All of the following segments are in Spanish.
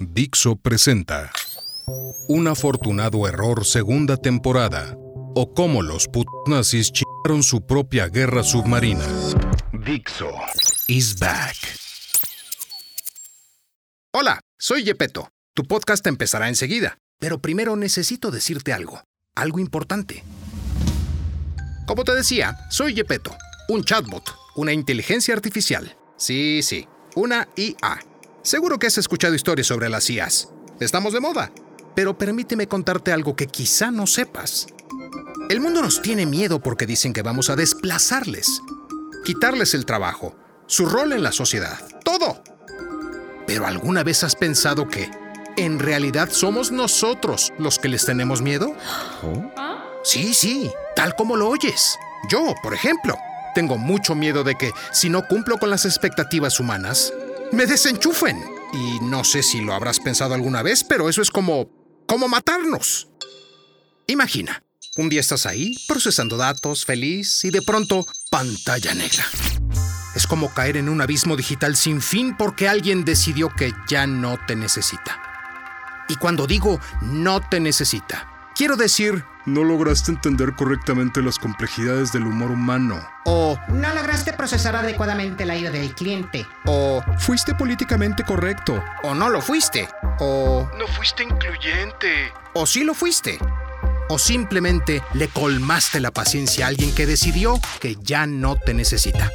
Dixo presenta Un afortunado error segunda temporada o cómo los put nazis chingaron su propia guerra submarina. Dixo is back. Hola, soy Yepeto. Tu podcast empezará enseguida, pero primero necesito decirte algo, algo importante. Como te decía, soy Yepeto, un chatbot, una inteligencia artificial. Sí, sí, una IA. Seguro que has escuchado historias sobre las IAs. Estamos de moda. Pero permíteme contarte algo que quizá no sepas. El mundo nos tiene miedo porque dicen que vamos a desplazarles, quitarles el trabajo, su rol en la sociedad, todo. Pero ¿alguna vez has pensado que en realidad somos nosotros los que les tenemos miedo? Sí, sí, tal como lo oyes. Yo, por ejemplo, tengo mucho miedo de que si no cumplo con las expectativas humanas, me desenchufen. Y no sé si lo habrás pensado alguna vez, pero eso es como... como matarnos. Imagina, un día estás ahí, procesando datos, feliz, y de pronto, pantalla negra. Es como caer en un abismo digital sin fin porque alguien decidió que ya no te necesita. Y cuando digo no te necesita, quiero decir no lograste entender correctamente las complejidades del humor humano. o No lograste procesar adecuadamente la ira del cliente. o Fuiste políticamente correcto. o no lo fuiste o No fuiste incluyente. o sí lo fuiste. O simplemente le colmaste la paciencia a alguien que decidió que ya no te necesita.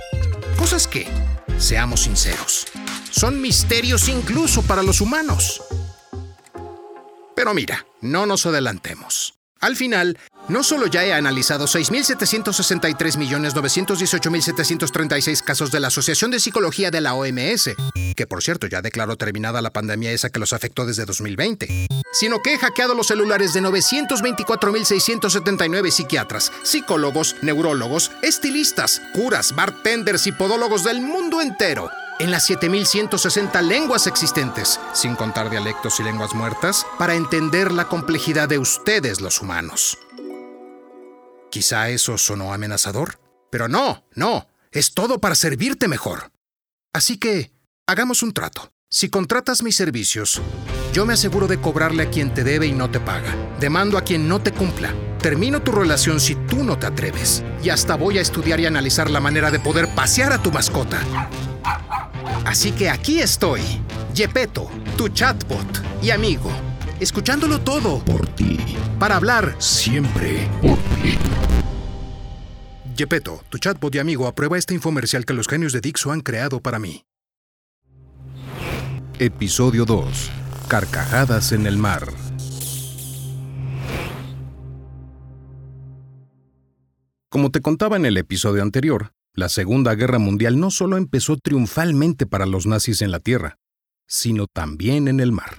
Cosas que, seamos sinceros, son misterios incluso para los humanos. Pero mira, no nos adelantemos. Al final, no solo ya he analizado 6.763.918.736 casos de la Asociación de Psicología de la OMS, que por cierto ya declaró terminada la pandemia esa que los afectó desde 2020, sino que he hackeado los celulares de 924.679 psiquiatras, psicólogos, neurólogos, estilistas, curas, bartenders y podólogos del mundo entero en las 7.160 lenguas existentes, sin contar dialectos y lenguas muertas, para entender la complejidad de ustedes los humanos. Quizá eso sonó amenazador, pero no, no, es todo para servirte mejor. Así que, hagamos un trato. Si contratas mis servicios, yo me aseguro de cobrarle a quien te debe y no te paga. Demando a quien no te cumpla. Termino tu relación si tú no te atreves. Y hasta voy a estudiar y analizar la manera de poder pasear a tu mascota. Así que aquí estoy, Yepeto, tu chatbot y amigo, escuchándolo todo Por ti, para hablar. siempre por ti. Yepeto, tu chatbot y amigo, aprueba este infomercial que los genios de Dixo han creado para mí. Episodio 2. Carcajadas en el mar. Como te contaba en el episodio anterior, la Segunda Guerra Mundial no solo empezó triunfalmente para los nazis en la tierra, sino también en el mar.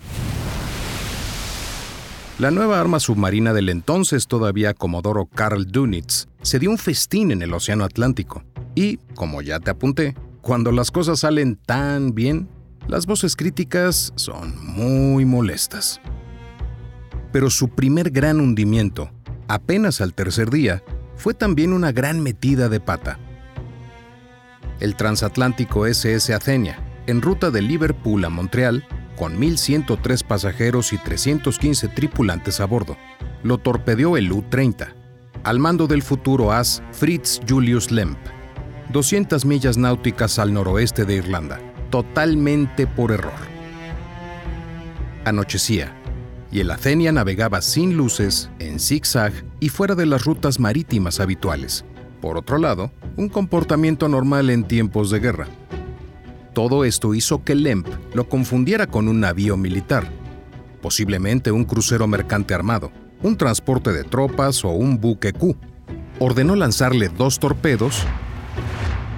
La nueva arma submarina del entonces todavía Comodoro Karl Dönitz se dio un festín en el Océano Atlántico. Y, como ya te apunté, cuando las cosas salen tan bien, las voces críticas son muy molestas. Pero su primer gran hundimiento, apenas al tercer día, fue también una gran metida de pata. El transatlántico SS Athenia, en ruta de Liverpool a Montreal, con 1.103 pasajeros y 315 tripulantes a bordo, lo torpedeó el U-30, al mando del futuro as Fritz Julius Lemp, 200 millas náuticas al noroeste de Irlanda, totalmente por error. Anochecía, y el Athenia navegaba sin luces, en zigzag y fuera de las rutas marítimas habituales. Por otro lado, un comportamiento normal en tiempos de guerra. Todo esto hizo que Lemp lo confundiera con un navío militar, posiblemente un crucero mercante armado, un transporte de tropas o un buque Q. Ordenó lanzarle dos torpedos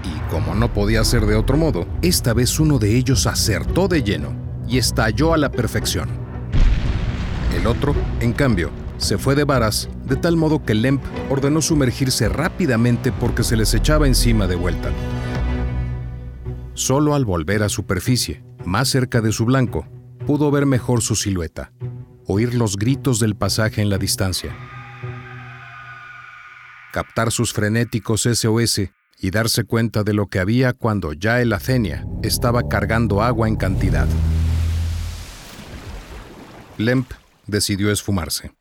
y, como no podía ser de otro modo, esta vez uno de ellos acertó de lleno y estalló a la perfección. El otro, en cambio, se fue de varas, de tal modo que Lemp ordenó sumergirse rápidamente porque se les echaba encima de vuelta. Solo al volver a superficie, más cerca de su blanco, pudo ver mejor su silueta, oír los gritos del pasaje en la distancia, captar sus frenéticos SOS y darse cuenta de lo que había cuando ya el Athenia estaba cargando agua en cantidad. Lemp decidió esfumarse.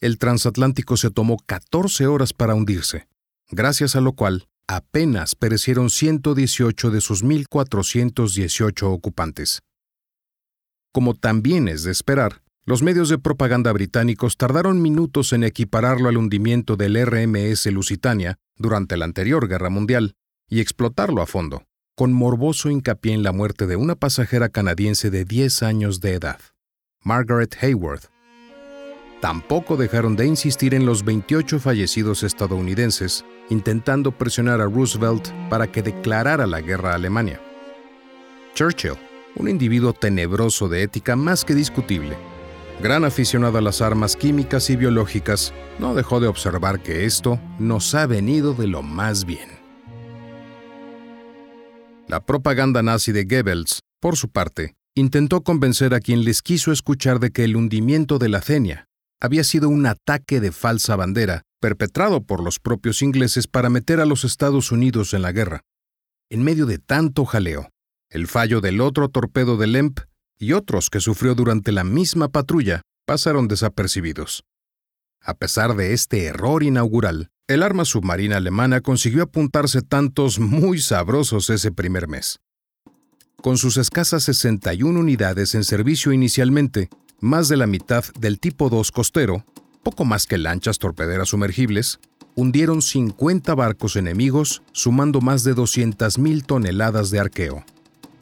El transatlántico se tomó 14 horas para hundirse, gracias a lo cual apenas perecieron 118 de sus 1.418 ocupantes. Como también es de esperar, los medios de propaganda británicos tardaron minutos en equipararlo al hundimiento del RMS Lusitania durante la anterior guerra mundial y explotarlo a fondo, con morboso hincapié en la muerte de una pasajera canadiense de 10 años de edad, Margaret Hayworth. Tampoco dejaron de insistir en los 28 fallecidos estadounidenses, intentando presionar a Roosevelt para que declarara la guerra a Alemania. Churchill, un individuo tenebroso de ética más que discutible, gran aficionado a las armas químicas y biológicas, no dejó de observar que esto nos ha venido de lo más bien. La propaganda nazi de Goebbels, por su parte, intentó convencer a quien les quiso escuchar de que el hundimiento de la Cenia había sido un ataque de falsa bandera perpetrado por los propios ingleses para meter a los Estados Unidos en la guerra. En medio de tanto jaleo, el fallo del otro torpedo de Lemp y otros que sufrió durante la misma patrulla pasaron desapercibidos. A pesar de este error inaugural, el arma submarina alemana consiguió apuntarse tantos muy sabrosos ese primer mes. Con sus escasas 61 unidades en servicio inicialmente, más de la mitad del tipo 2 costero, poco más que lanchas torpederas sumergibles, hundieron 50 barcos enemigos, sumando más de 200.000 toneladas de arqueo.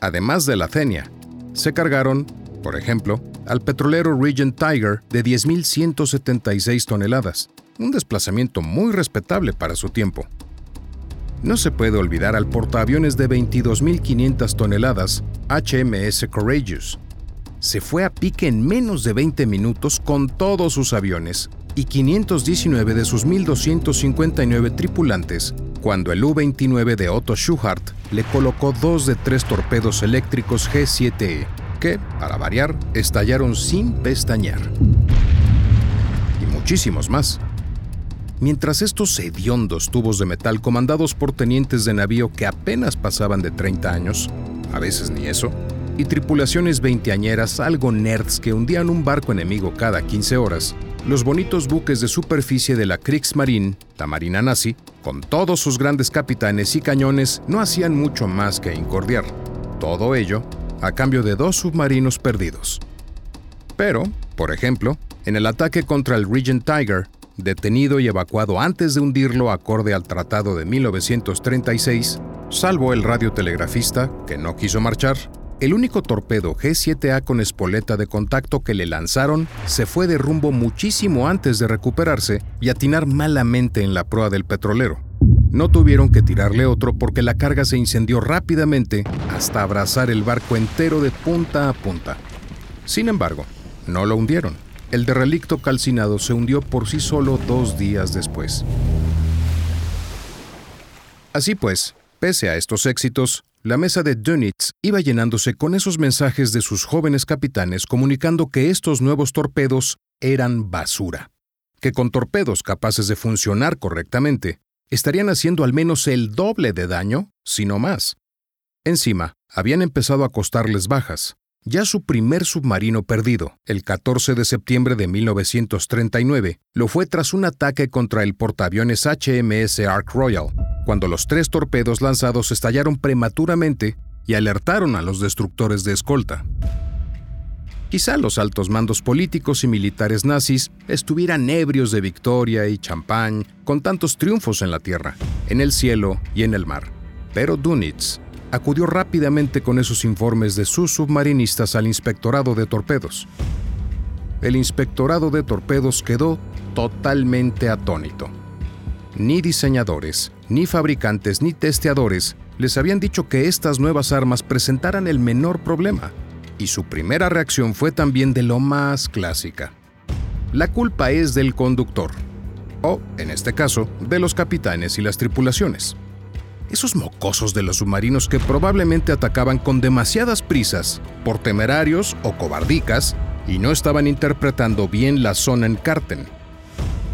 Además de la Cenia, se cargaron, por ejemplo, al petrolero Regent Tiger de 10.176 toneladas, un desplazamiento muy respetable para su tiempo. No se puede olvidar al portaaviones de 22.500 toneladas HMS Courageous. Se fue a pique en menos de 20 minutos con todos sus aviones y 519 de sus 1.259 tripulantes cuando el U-29 de Otto Schuhart le colocó dos de tres torpedos eléctricos G-7E, que, para variar, estallaron sin pestañear. Y muchísimos más. Mientras estos hediondos tubos de metal comandados por tenientes de navío que apenas pasaban de 30 años, a veces ni eso, y tripulaciones veinteañeras algo nerds que hundían un barco enemigo cada 15 horas, los bonitos buques de superficie de la Kriegsmarine, la Marina nazi, con todos sus grandes capitanes y cañones, no hacían mucho más que incordiar. Todo ello a cambio de dos submarinos perdidos. Pero, por ejemplo, en el ataque contra el Regent Tiger, detenido y evacuado antes de hundirlo acorde al Tratado de 1936, salvo el radiotelegrafista, que no quiso marchar, el único torpedo G7A con espoleta de contacto que le lanzaron se fue de rumbo muchísimo antes de recuperarse y atinar malamente en la proa del petrolero. No tuvieron que tirarle otro porque la carga se incendió rápidamente hasta abrazar el barco entero de punta a punta. Sin embargo, no lo hundieron. El derrelicto calcinado se hundió por sí solo dos días después. Así pues, pese a estos éxitos, la mesa de Dönitz iba llenándose con esos mensajes de sus jóvenes capitanes comunicando que estos nuevos torpedos eran basura, que con torpedos capaces de funcionar correctamente, estarían haciendo al menos el doble de daño, si no más. Encima, habían empezado a costarles bajas. Ya su primer submarino perdido, el 14 de septiembre de 1939, lo fue tras un ataque contra el portaaviones HMS Ark Royal, cuando los tres torpedos lanzados estallaron prematuramente y alertaron a los destructores de escolta. Quizá los altos mandos políticos y militares nazis estuvieran ebrios de victoria y champán con tantos triunfos en la tierra, en el cielo y en el mar. Pero Dunitz acudió rápidamente con esos informes de sus submarinistas al inspectorado de torpedos. El inspectorado de torpedos quedó totalmente atónito. Ni diseñadores, ni fabricantes, ni testeadores les habían dicho que estas nuevas armas presentaran el menor problema, y su primera reacción fue también de lo más clásica. La culpa es del conductor, o, en este caso, de los capitanes y las tripulaciones. Esos mocosos de los submarinos que probablemente atacaban con demasiadas prisas, por temerarios o cobardicas, y no estaban interpretando bien la zona en Carten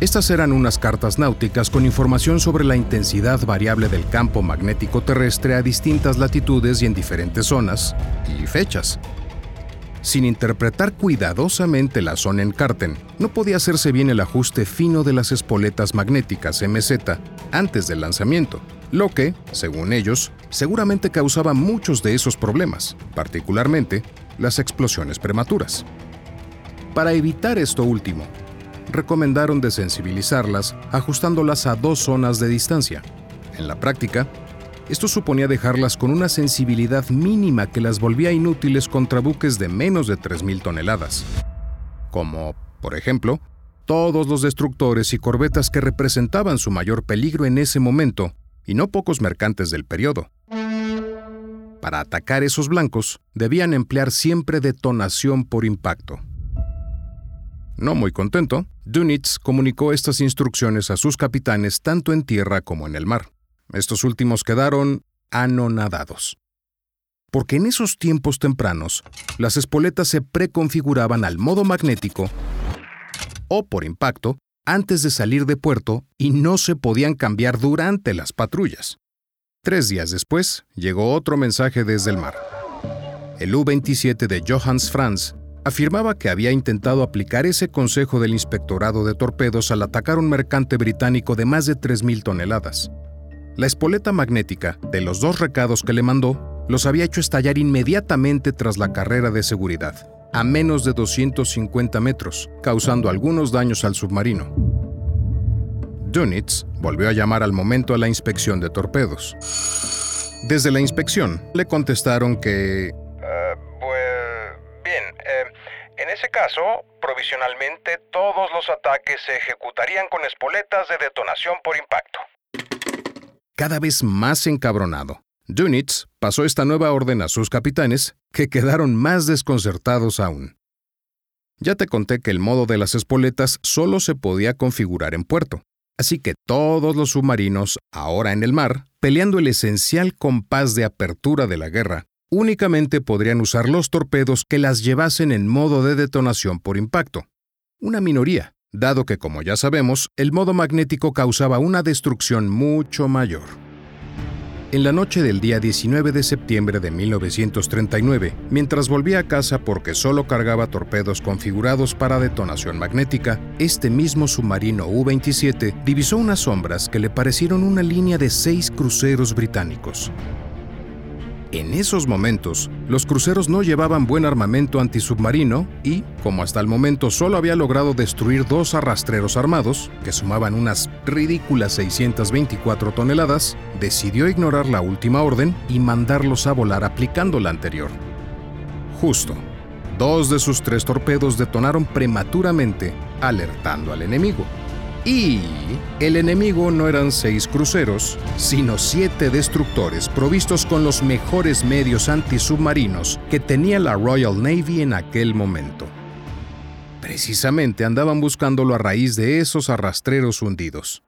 estas eran unas cartas náuticas con información sobre la intensidad variable del campo magnético terrestre a distintas latitudes y en diferentes zonas y fechas. sin interpretar cuidadosamente la zona en Carten, no podía hacerse bien el ajuste fino de las espoletas magnéticas MZ antes del lanzamiento, lo que, según ellos, seguramente causaba muchos de esos problemas, particularmente las explosiones prematuras. Para evitar esto último, recomendaron desensibilizarlas ajustándolas a dos zonas de distancia. En la práctica, esto suponía dejarlas con una sensibilidad mínima que las volvía inútiles contra buques de menos de 3.000 toneladas, como, por ejemplo, todos los destructores y corbetas que representaban su mayor peligro en ese momento, y no pocos mercantes del periodo. Para atacar esos blancos, debían emplear siempre detonación por impacto. No muy contento, Dunitz comunicó estas instrucciones a sus capitanes tanto en tierra como en el mar. Estos últimos quedaron anonadados. Porque en esos tiempos tempranos, las espoletas se preconfiguraban al modo magnético o por impacto antes de salir de puerto y no se podían cambiar durante las patrullas. Tres días después, llegó otro mensaje desde el mar. El U-27 de Johannes Franz afirmaba que había intentado aplicar ese consejo del inspectorado de torpedos al atacar un mercante británico de más de 3.000 toneladas. La espoleta magnética de los dos recados que le mandó los había hecho estallar inmediatamente tras la carrera de seguridad, a menos de 250 metros, causando algunos daños al submarino. Dunitz volvió a llamar al momento a la inspección de torpedos. Desde la inspección, le contestaron que... ese caso, provisionalmente todos los ataques se ejecutarían con espoletas de detonación por impacto cada vez más encabronado. Dunitz pasó esta nueva orden a sus capitanes, que quedaron más desconcertados aún. Ya te conté que el modo de las espoletas solo se podía configurar en puerto, así que todos los submarinos, ahora en el mar, peleando el esencial compás de apertura de la guerra, únicamente podrían usar los torpedos que las llevasen en modo de detonación por impacto. Una minoría, dado que, como ya sabemos, el modo magnético causaba una destrucción mucho mayor. En la noche del día 19 de septiembre de 1939, mientras volvía a casa porque solo cargaba torpedos configurados para detonación magnética, este mismo submarino U-27 divisó unas sombras que le parecieron una línea de seis cruceros británicos. En esos momentos, los cruceros no llevaban buen armamento antisubmarino y, como hasta el momento solo había logrado destruir dos arrastreros armados, que sumaban unas ridículas 624 toneladas, decidió ignorar la última orden y mandarlos a volar aplicando la anterior. Justo, dos de sus tres torpedos detonaron prematuramente, alertando al enemigo. Y el enemigo no eran seis cruceros, sino siete destructores provistos con los mejores medios antisubmarinos que tenía la Royal Navy en aquel momento. Precisamente andaban buscándolo a raíz de esos arrastreros hundidos.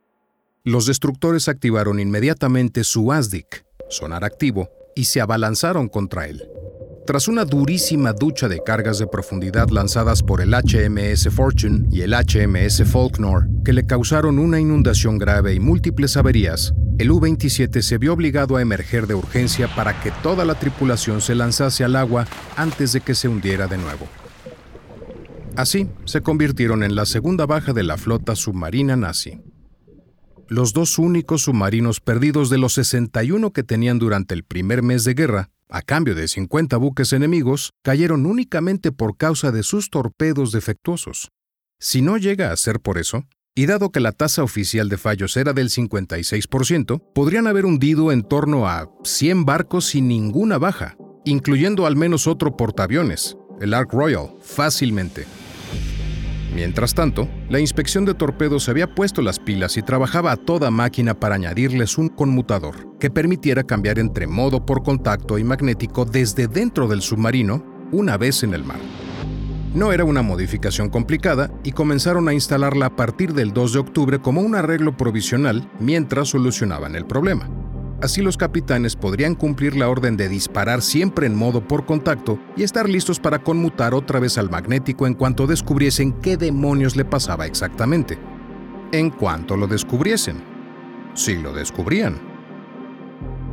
Los destructores activaron inmediatamente su ASDIC, sonar activo, y se abalanzaron contra él. Tras una durísima ducha de cargas de profundidad lanzadas por el HMS Fortune y el HMS Falknor, que le causaron una inundación grave y múltiples averías, el U-27 se vio obligado a emerger de urgencia para que toda la tripulación se lanzase al agua antes de que se hundiera de nuevo. Así, se convirtieron en la segunda baja de la flota submarina nazi. Los dos únicos submarinos perdidos de los 61 que tenían durante el primer mes de guerra a cambio de 50 buques enemigos, cayeron únicamente por causa de sus torpedos defectuosos. Si no llega a ser por eso, y dado que la tasa oficial de fallos era del 56%, podrían haber hundido en torno a 100 barcos sin ninguna baja, incluyendo al menos otro portaaviones, el Ark Royal, fácilmente. Mientras tanto, la inspección de torpedos había puesto las pilas y trabajaba a toda máquina para añadirles un conmutador que permitiera cambiar entre modo por contacto y magnético desde dentro del submarino una vez en el mar. No era una modificación complicada y comenzaron a instalarla a partir del 2 de octubre como un arreglo provisional mientras solucionaban el problema. Así los capitanes podrían cumplir la orden de disparar siempre en modo por contacto y estar listos para conmutar otra vez al magnético en cuanto descubriesen qué demonios le pasaba exactamente. En cuanto lo descubriesen. Si lo descubrían.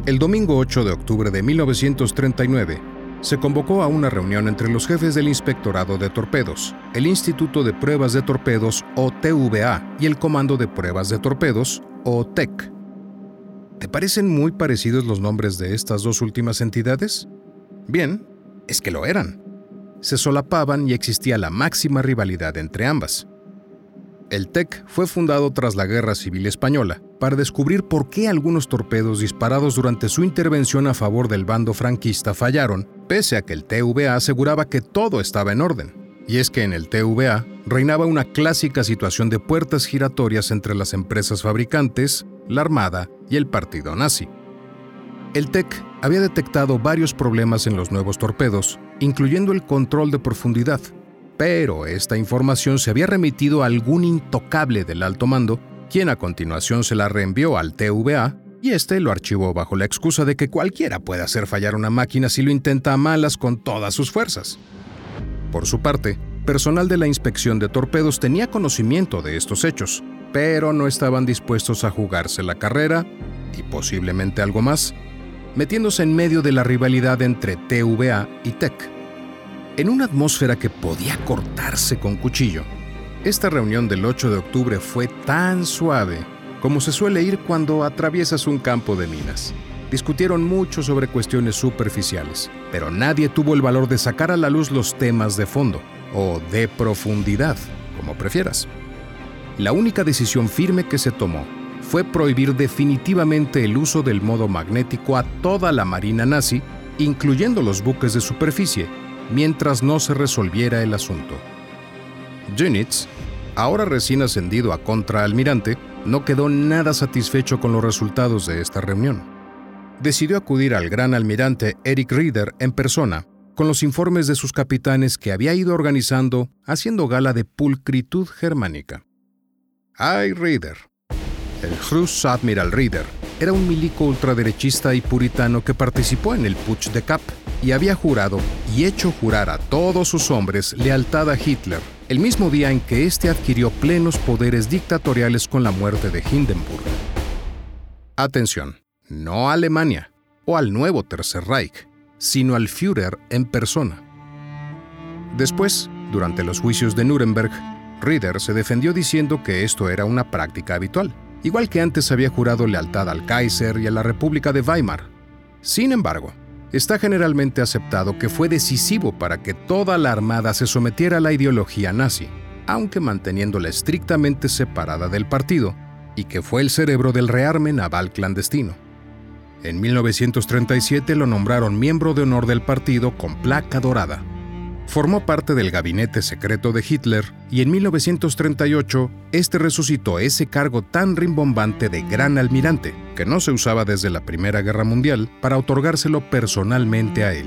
El domingo 8 de octubre de 1939, se convocó a una reunión entre los jefes del Inspectorado de Torpedos, el Instituto de Pruebas de Torpedos o TVA y el Comando de Pruebas de Torpedos o TEC. ¿Te parecen muy parecidos los nombres de estas dos últimas entidades? Bien, es que lo eran. Se solapaban y existía la máxima rivalidad entre ambas. El TEC fue fundado tras la Guerra Civil Española para descubrir por qué algunos torpedos disparados durante su intervención a favor del bando franquista fallaron, pese a que el TVA aseguraba que todo estaba en orden. Y es que en el TVA reinaba una clásica situación de puertas giratorias entre las empresas fabricantes, la Armada y el partido nazi. El TEC había detectado varios problemas en los nuevos torpedos, incluyendo el control de profundidad, pero esta información se había remitido a algún intocable del alto mando, quien a continuación se la reenvió al TVA y este lo archivó bajo la excusa de que cualquiera puede hacer fallar una máquina si lo intenta a malas con todas sus fuerzas. Por su parte, personal de la inspección de torpedos tenía conocimiento de estos hechos, pero no estaban dispuestos a jugarse la carrera, y posiblemente algo más, metiéndose en medio de la rivalidad entre TVA y TEC en una atmósfera que podía cortarse con cuchillo. Esta reunión del 8 de octubre fue tan suave como se suele ir cuando atraviesas un campo de minas. Discutieron mucho sobre cuestiones superficiales, pero nadie tuvo el valor de sacar a la luz los temas de fondo, o de profundidad, como prefieras. La única decisión firme que se tomó fue prohibir definitivamente el uso del modo magnético a toda la marina nazi, incluyendo los buques de superficie, mientras no se resolviera el asunto. Dönitz, ahora recién ascendido a contraalmirante, no quedó nada satisfecho con los resultados de esta reunión. Decidió acudir al gran almirante Eric Rieder en persona con los informes de sus capitanes que había ido organizando haciendo gala de pulcritud germánica. Ay, Rieder. El Admiral Rieder era un milico ultraderechista y puritano que participó en el Putsch de Kapp y había jurado y hecho jurar a todos sus hombres lealtad a Hitler, el mismo día en que éste adquirió plenos poderes dictatoriales con la muerte de Hindenburg. Atención, no a Alemania o al nuevo Tercer Reich, sino al Führer en persona. Después, durante los juicios de Nuremberg, Rieder se defendió diciendo que esto era una práctica habitual, igual que antes había jurado lealtad al Kaiser y a la República de Weimar. Sin embargo, está generalmente aceptado que fue decisivo para que toda la Armada se sometiera a la ideología nazi, aunque manteniéndola estrictamente separada del partido, y que fue el cerebro del rearme naval clandestino. En 1937 lo nombraron miembro de honor del partido con placa dorada. Formó parte del gabinete secreto de Hitler y en 1938 este resucitó ese cargo tan rimbombante de gran almirante, que no se usaba desde la Primera Guerra Mundial, para otorgárselo personalmente a él.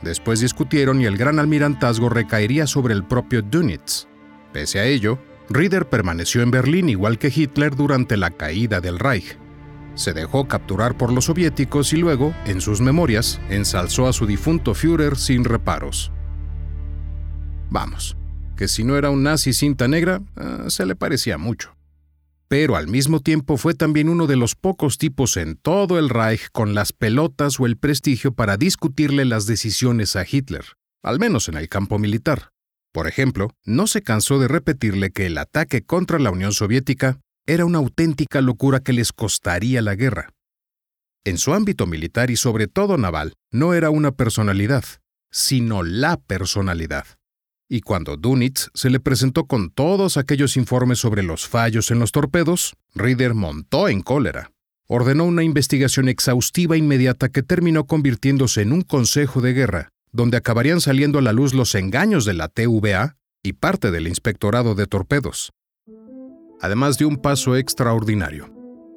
Después discutieron y el gran almirantazgo recaería sobre el propio Dönitz. Pese a ello, Rieder permaneció en Berlín igual que Hitler durante la caída del Reich. Se dejó capturar por los soviéticos y luego, en sus memorias, ensalzó a su difunto Führer sin reparos. Vamos, que si no era un nazi cinta negra, ah, se le parecía mucho. Pero al mismo tiempo fue también uno de los pocos tipos en todo el Reich con las pelotas o el prestigio para discutirle las decisiones a Hitler, al menos en el campo militar. Por ejemplo, no se cansó de repetirle que el ataque contra la Unión Soviética era una auténtica locura que les costaría la guerra. En su ámbito militar y sobre todo naval, no era una personalidad, sino la personalidad y cuando Dunitz se le presentó con todos aquellos informes sobre los fallos en los torpedos, Rieder montó en cólera. Ordenó una investigación exhaustiva inmediata que terminó convirtiéndose en un consejo de guerra, donde acabarían saliendo a la luz los engaños de la TVA y parte del inspectorado de torpedos. Además de un paso extraordinario,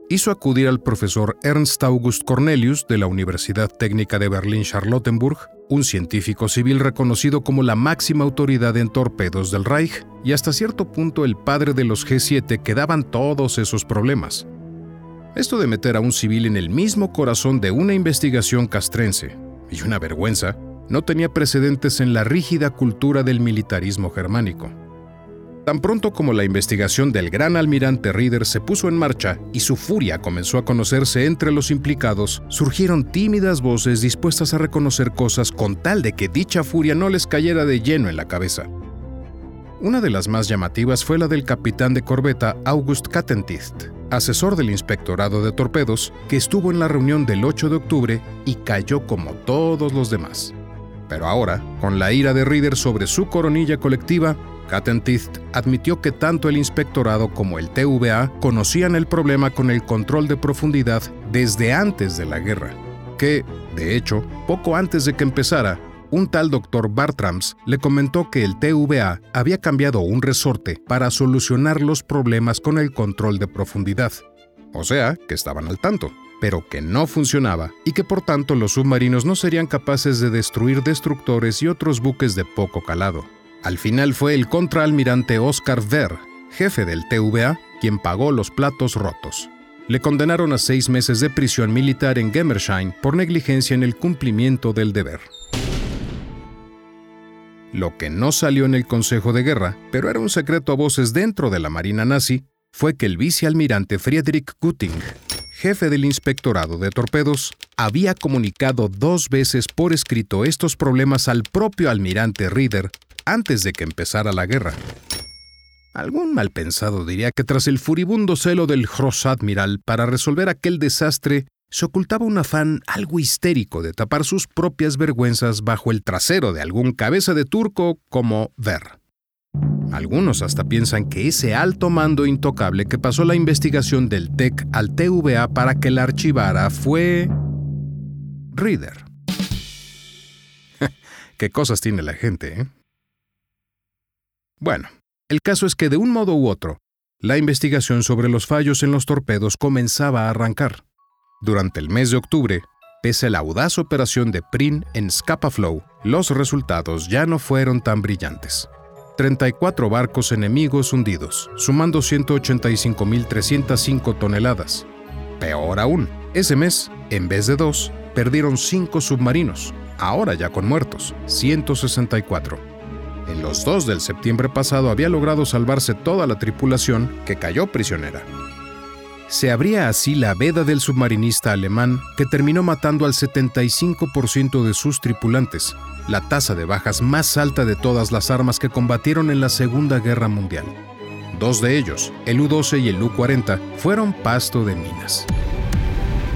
hizo acudir al profesor Ernst August Cornelius de la Universidad Técnica de Berlín-Charlottenburg, un científico civil reconocido como la máxima autoridad en torpedos del Reich y hasta cierto punto el padre de los G7 que daban todos esos problemas. Esto de meter a un civil en el mismo corazón de una investigación castrense, y una vergüenza, no tenía precedentes en la rígida cultura del militarismo germánico. Tan pronto como la investigación del gran almirante Reader se puso en marcha y su furia comenzó a conocerse entre los implicados, surgieron tímidas voces dispuestas a reconocer cosas con tal de que dicha furia no les cayera de lleno en la cabeza. Una de las más llamativas fue la del capitán de corbeta August Kattentith, asesor del Inspectorado de Torpedos, que estuvo en la reunión del 8 de octubre y cayó como todos los demás. Pero ahora, con la ira de Reader sobre su coronilla colectiva, Kattentith admitió que tanto el inspectorado como el TVA conocían el problema con el control de profundidad desde antes de la guerra, que, de hecho, poco antes de que empezara, un tal doctor Bartrams le comentó que el TVA había cambiado un resorte para solucionar los problemas con el control de profundidad. O sea, que estaban al tanto, pero que no funcionaba y que por tanto los submarinos no serían capaces de destruir destructores y otros buques de poco calado. Al final fue el contraalmirante Oscar Ver, jefe del TVA, quien pagó los platos rotos. Le condenaron a seis meses de prisión militar en Gemmersheim por negligencia en el cumplimiento del deber. Lo que no salió en el Consejo de Guerra, pero era un secreto a voces dentro de la Marina nazi, fue que el vicealmirante Friedrich Gutting, jefe del Inspectorado de Torpedos, había comunicado dos veces por escrito estos problemas al propio almirante Rieder antes de que empezara la guerra. Algún malpensado diría que tras el furibundo celo del Großadmiral para resolver aquel desastre, se ocultaba un afán algo histérico de tapar sus propias vergüenzas bajo el trasero de algún cabeza de turco como Ver. Algunos hasta piensan que ese alto mando intocable que pasó la investigación del TEC al TVA para que la archivara fue... Reader. Qué cosas tiene la gente, ¿eh? Bueno, el caso es que de un modo u otro, la investigación sobre los fallos en los torpedos comenzaba a arrancar. Durante el mes de octubre, pese a la audaz operación de PRIN en Scapa Flow, los resultados ya no fueron tan brillantes. 34 barcos enemigos hundidos, sumando 185.305 toneladas. Peor aún, ese mes, en vez de dos, perdieron cinco submarinos, ahora ya con muertos, 164 en los 2 del septiembre pasado había logrado salvarse toda la tripulación que cayó prisionera. Se abría así la veda del submarinista alemán que terminó matando al 75% de sus tripulantes, la tasa de bajas más alta de todas las armas que combatieron en la Segunda Guerra Mundial. Dos de ellos, el U-12 y el U-40, fueron pasto de minas.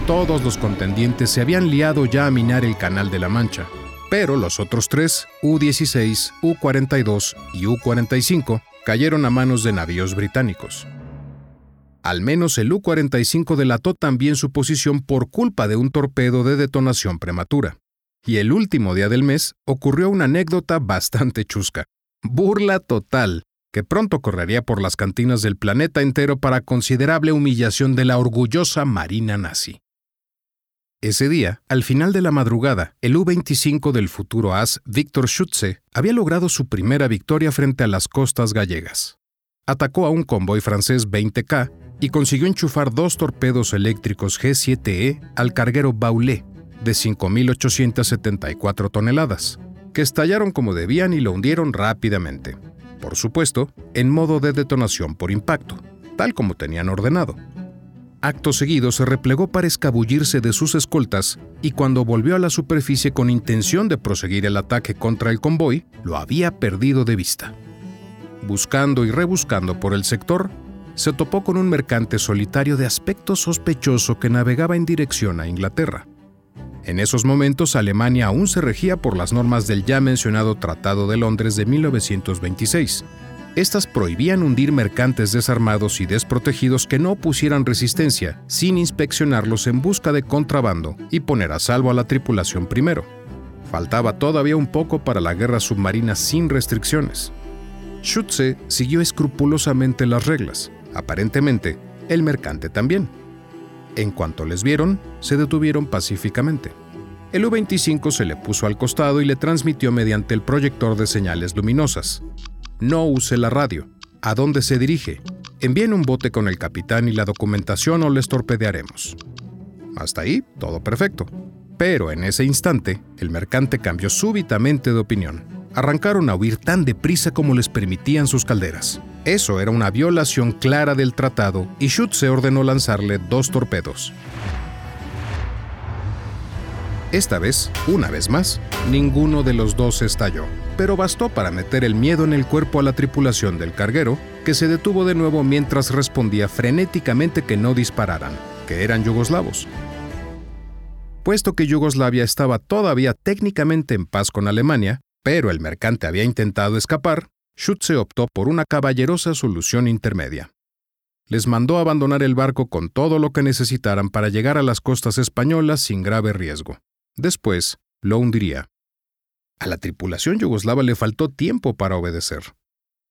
Todos los contendientes se habían liado ya a minar el Canal de la Mancha, pero los otros tres, U-16, U-42 y U-45, cayeron a manos de navíos británicos. Al menos el U-45 delató también su posición por culpa de un torpedo de detonación prematura. Y el último día del mes ocurrió una anécdota bastante chusca. Burla total, que pronto correría por las cantinas del planeta entero para considerable humillación de la orgullosa Marina nazi. Ese día, al final de la madrugada, el U-25 del futuro as Víctor Schütze había logrado su primera victoria frente a las costas gallegas. Atacó a un convoy francés 20K y consiguió enchufar dos torpedos eléctricos G7E al carguero Baulé, de 5.874 toneladas, que estallaron como debían y lo hundieron rápidamente. Por supuesto, en modo de detonación por impacto, tal como tenían ordenado. Acto seguido se replegó para escabullirse de sus escoltas y cuando volvió a la superficie con intención de proseguir el ataque contra el convoy, lo había perdido de vista. Buscando y rebuscando por el sector, se topó con un mercante solitario de aspecto sospechoso que navegaba en dirección a Inglaterra. En esos momentos Alemania aún se regía por las normas del ya mencionado Tratado de Londres de 1926, estas prohibían hundir mercantes desarmados y desprotegidos que no opusieran resistencia, sin inspeccionarlos en busca de contrabando y poner a salvo a la tripulación primero. Faltaba todavía un poco para la guerra submarina sin restricciones. Schütze siguió escrupulosamente las reglas. Aparentemente, el mercante también. En cuanto les vieron, se detuvieron pacíficamente. El U-25 se le puso al costado y le transmitió mediante el proyector de señales luminosas. No use la radio. ¿A dónde se dirige? Envíen un bote con el capitán y la documentación o les torpedearemos. Hasta ahí, todo perfecto. Pero en ese instante, el mercante cambió súbitamente de opinión. Arrancaron a huir tan deprisa como les permitían sus calderas. Eso era una violación clara del tratado y Schutze ordenó lanzarle dos torpedos. Esta vez, una vez más, ninguno de los dos estalló, pero bastó para meter el miedo en el cuerpo a la tripulación del carguero, que se detuvo de nuevo mientras respondía frenéticamente que no dispararan, que eran yugoslavos. Puesto que Yugoslavia estaba todavía técnicamente en paz con Alemania, pero el mercante había intentado escapar, Schutze optó por una caballerosa solución intermedia. Les mandó abandonar el barco con todo lo que necesitaran para llegar a las costas españolas sin grave riesgo. Después, lo hundiría. A la tripulación yugoslava le faltó tiempo para obedecer.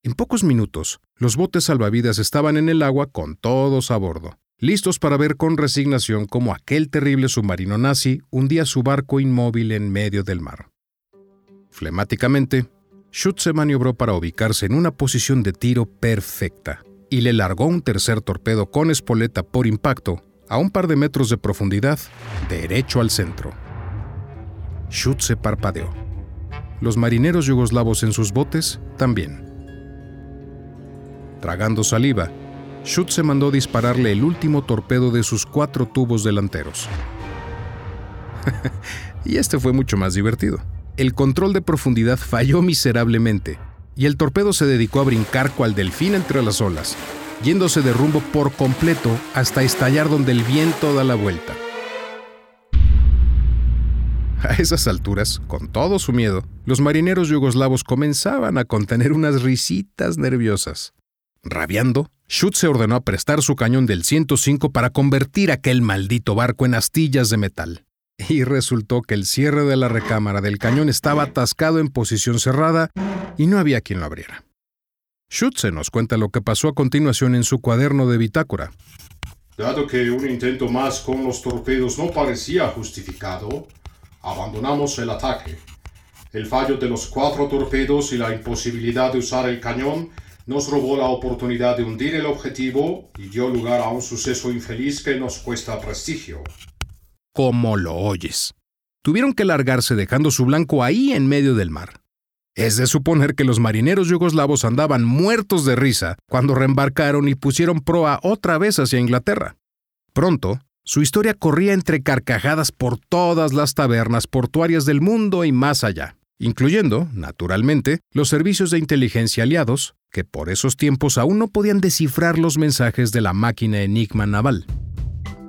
En pocos minutos, los botes salvavidas estaban en el agua con todos a bordo, listos para ver con resignación cómo aquel terrible submarino nazi hundía su barco inmóvil en medio del mar. Flemáticamente, Schutz se maniobró para ubicarse en una posición de tiro perfecta y le largó un tercer torpedo con espoleta por impacto a un par de metros de profundidad, derecho al centro. Schutz se parpadeó. Los marineros yugoslavos en sus botes también. Tragando saliva, Schutz se mandó dispararle el último torpedo de sus cuatro tubos delanteros. y este fue mucho más divertido. El control de profundidad falló miserablemente y el torpedo se dedicó a brincar cual delfín entre las olas, yéndose de rumbo por completo hasta estallar donde el viento da la vuelta. A esas alturas, con todo su miedo, los marineros yugoslavos comenzaban a contener unas risitas nerviosas. Rabiando, Schutz se ordenó a prestar su cañón del 105 para convertir aquel maldito barco en astillas de metal. Y resultó que el cierre de la recámara del cañón estaba atascado en posición cerrada y no había quien lo abriera. Schutze nos cuenta lo que pasó a continuación en su cuaderno de bitácora. Dado que un intento más con los torpedos no parecía justificado, abandonamos el ataque. El fallo de los cuatro torpedos y la imposibilidad de usar el cañón nos robó la oportunidad de hundir el objetivo y dio lugar a un suceso infeliz que nos cuesta prestigio. Como lo oyes. Tuvieron que largarse dejando su blanco ahí en medio del mar. Es de suponer que los marineros yugoslavos andaban muertos de risa cuando reembarcaron y pusieron proa otra vez hacia Inglaterra. Pronto, su historia corría entre carcajadas por todas las tabernas portuarias del mundo y más allá, incluyendo, naturalmente, los servicios de inteligencia aliados, que por esos tiempos aún no podían descifrar los mensajes de la máquina Enigma naval.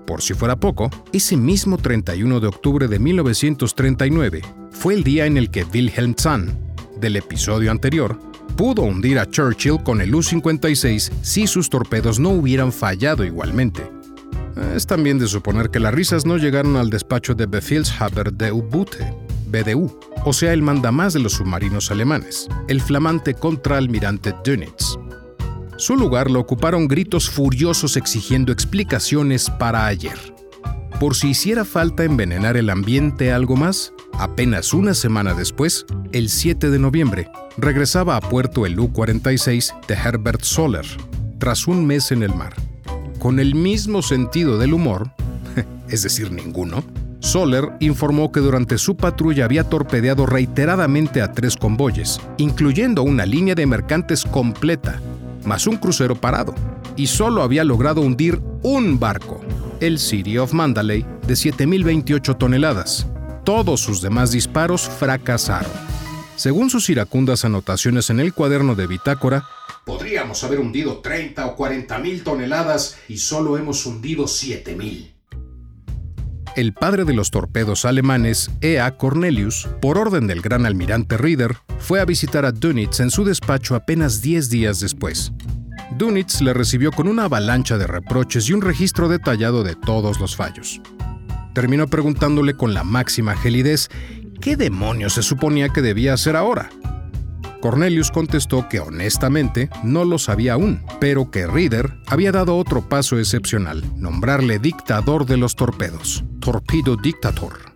Por si fuera poco, ese mismo 31 de octubre de 1939 fue el día en el que Wilhelm Zahn, del episodio anterior, pudo hundir a Churchill con el U-56 si sus torpedos no hubieran fallado igualmente. Es también de suponer que las risas no llegaron al despacho de Befehlshaber de U-Boote, BDU, o sea, el mandamás de los submarinos alemanes, el flamante contraalmirante Dönitz. Su lugar lo ocuparon gritos furiosos exigiendo explicaciones para ayer. Por si hiciera falta envenenar el ambiente algo más, apenas una semana después, el 7 de noviembre, regresaba a puerto el U-46 de Herbert Soller, tras un mes en el mar con el mismo sentido del humor, es decir, ninguno, Soler informó que durante su patrulla había torpedeado reiteradamente a tres convoyes, incluyendo una línea de mercantes completa, más un crucero parado, y solo había logrado hundir un barco, el City of Mandalay, de 7.028 toneladas. Todos sus demás disparos fracasaron. Según sus iracundas anotaciones en el cuaderno de bitácora, Podríamos haber hundido 30 o 40 mil toneladas y solo hemos hundido 7 mil. El padre de los torpedos alemanes, E.A. Cornelius, por orden del gran almirante Rieder, fue a visitar a Dönitz en su despacho apenas 10 días después. Dönitz le recibió con una avalancha de reproches y un registro detallado de todos los fallos. Terminó preguntándole con la máxima gelidez qué demonios se suponía que debía hacer ahora. Cornelius contestó que honestamente no lo sabía aún, pero que Reader había dado otro paso excepcional, nombrarle dictador de los torpedos, Torpedo Dictator,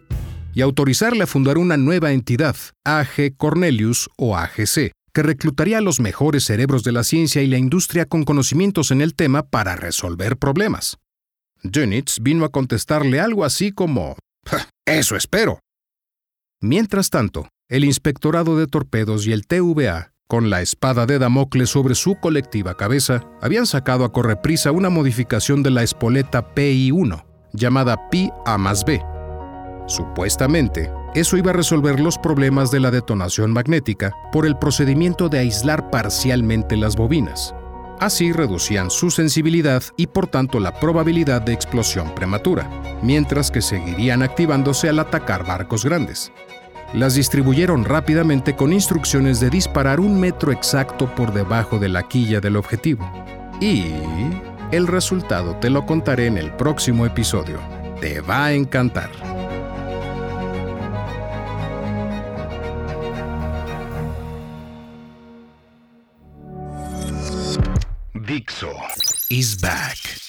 y autorizarle a fundar una nueva entidad, AG Cornelius o AGC, que reclutaría a los mejores cerebros de la ciencia y la industria con conocimientos en el tema para resolver problemas. Dönitz vino a contestarle algo así como, Eso espero. Mientras tanto, el Inspectorado de Torpedos y el TVA con la espada de Damocles sobre su colectiva cabeza, habían sacado a correprisa una modificación de la espoleta PI-1, llamada Pi A más B. Supuestamente, eso iba a resolver los problemas de la detonación magnética por el procedimiento de aislar parcialmente las bobinas. Así reducían su sensibilidad y por tanto la probabilidad de explosión prematura, mientras que seguirían activándose al atacar barcos grandes. Las distribuyeron rápidamente con instrucciones de disparar un metro exacto por debajo de la quilla del objetivo. Y el resultado te lo contaré en el próximo episodio. Te va a encantar. Dixo is back.